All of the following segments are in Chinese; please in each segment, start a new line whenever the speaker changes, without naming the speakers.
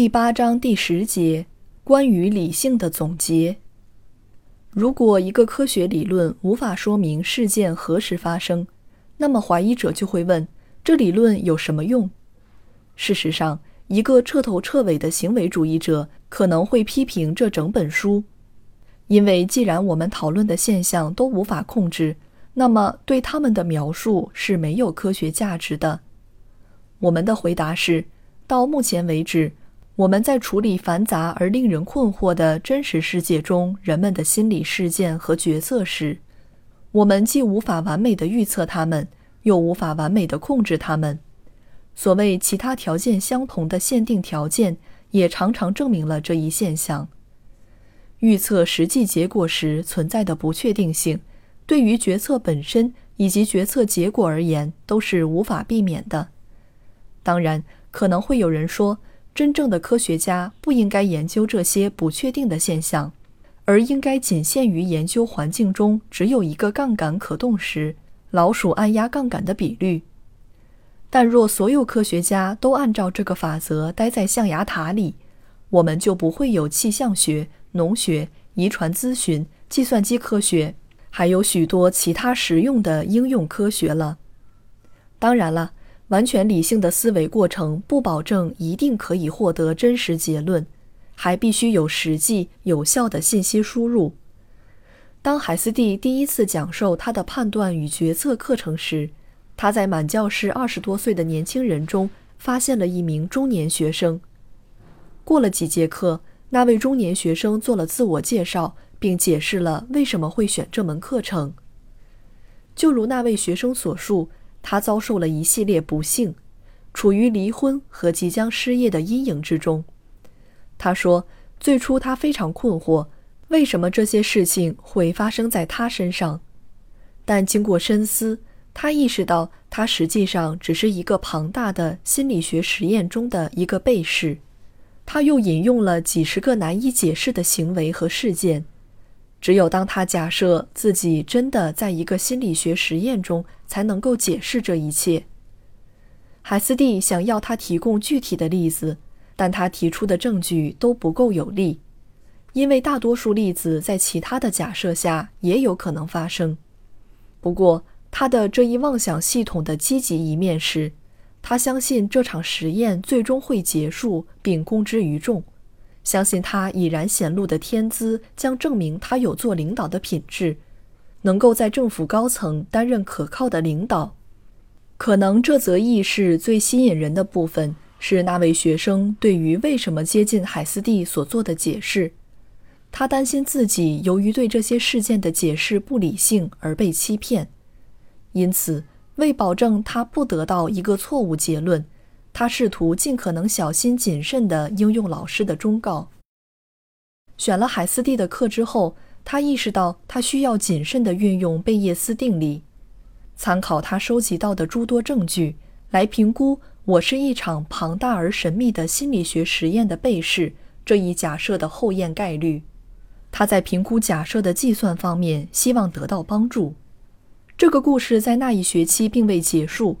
第八章第十节，关于理性的总结。如果一个科学理论无法说明事件何时发生，那么怀疑者就会问：这理论有什么用？事实上，一个彻头彻尾的行为主义者可能会批评这整本书，因为既然我们讨论的现象都无法控制，那么对他们的描述是没有科学价值的。我们的回答是：到目前为止。我们在处理繁杂而令人困惑的真实世界中人们的心理事件和决策时，我们既无法完美的预测他们，又无法完美的控制他们。所谓其他条件相同的限定条件，也常常证明了这一现象。预测实际结果时存在的不确定性，对于决策本身以及决策结果而言，都是无法避免的。当然，可能会有人说。真正的科学家不应该研究这些不确定的现象，而应该仅限于研究环境中只有一个杠杆可动时，老鼠按压杠杆的比率。但若所有科学家都按照这个法则待在象牙塔里，我们就不会有气象学、农学、遗传咨询、计算机科学，还有许多其他实用的应用科学了。当然了。完全理性的思维过程不保证一定可以获得真实结论，还必须有实际有效的信息输入。当海斯蒂第一次讲授他的判断与决策课程时，他在满教室二十多岁的年轻人中发现了一名中年学生。过了几节课，那位中年学生做了自我介绍，并解释了为什么会选这门课程。就如那位学生所述。他遭受了一系列不幸，处于离婚和即将失业的阴影之中。他说：“最初他非常困惑，为什么这些事情会发生在他身上？但经过深思，他意识到他实际上只是一个庞大的心理学实验中的一个被试。”他又引用了几十个难以解释的行为和事件。只有当他假设自己真的在一个心理学实验中，才能够解释这一切。海斯蒂想要他提供具体的例子，但他提出的证据都不够有力，因为大多数例子在其他的假设下也有可能发生。不过，他的这一妄想系统的积极一面是，他相信这场实验最终会结束并公之于众。相信他已然显露的天资将证明他有做领导的品质，能够在政府高层担任可靠的领导。可能这则轶事最吸引人的部分是那位学生对于为什么接近海斯蒂所做的解释。他担心自己由于对这些事件的解释不理性而被欺骗，因此为保证他不得到一个错误结论。他试图尽可能小心谨慎地应用老师的忠告。选了海斯蒂的课之后，他意识到他需要谨慎地运用贝叶斯定理，参考他收集到的诸多证据来评估我是一场庞大而神秘的心理学实验的被试这一假设的后验概率。他在评估假设的计算方面希望得到帮助。这个故事在那一学期并未结束。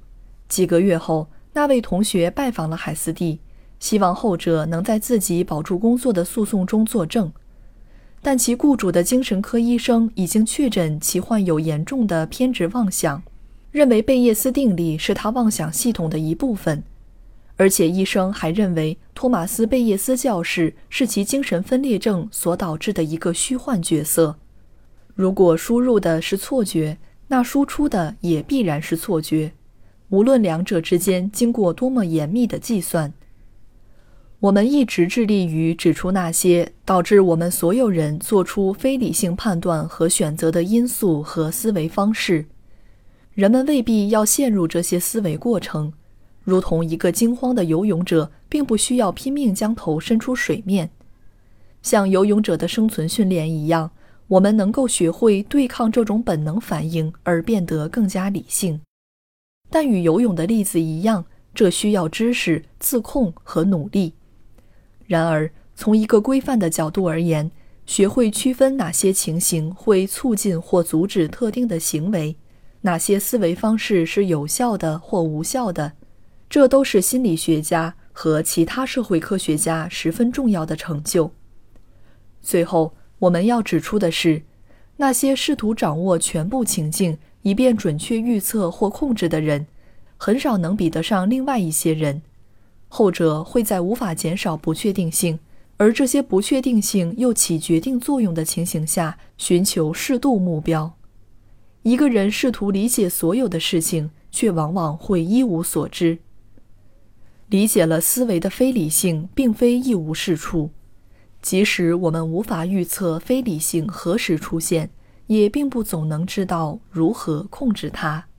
几个月后。那位同学拜访了海斯蒂，希望后者能在自己保住工作的诉讼中作证，但其雇主的精神科医生已经确诊其患有严重的偏执妄想，认为贝叶斯定理是他妄想系统的一部分，而且医生还认为托马斯·贝叶斯教士是其精神分裂症所导致的一个虚幻角色。如果输入的是错觉，那输出的也必然是错觉。无论两者之间经过多么严密的计算，我们一直致力于指出那些导致我们所有人做出非理性判断和选择的因素和思维方式。人们未必要陷入这些思维过程，如同一个惊慌的游泳者并不需要拼命将头伸出水面。像游泳者的生存训练一样，我们能够学会对抗这种本能反应，而变得更加理性。但与游泳的例子一样，这需要知识、自控和努力。然而，从一个规范的角度而言，学会区分哪些情形会促进或阻止特定的行为，哪些思维方式是有效的或无效的，这都是心理学家和其他社会科学家十分重要的成就。最后，我们要指出的是，那些试图掌握全部情境以便准确预测或控制的人，很少能比得上另外一些人。后者会在无法减少不确定性，而这些不确定性又起决定作用的情形下，寻求适度目标。一个人试图理解所有的事情，却往往会一无所知。理解了思维的非理性，并非一无是处。即使我们无法预测非理性何时出现，也并不总能知道如何控制它。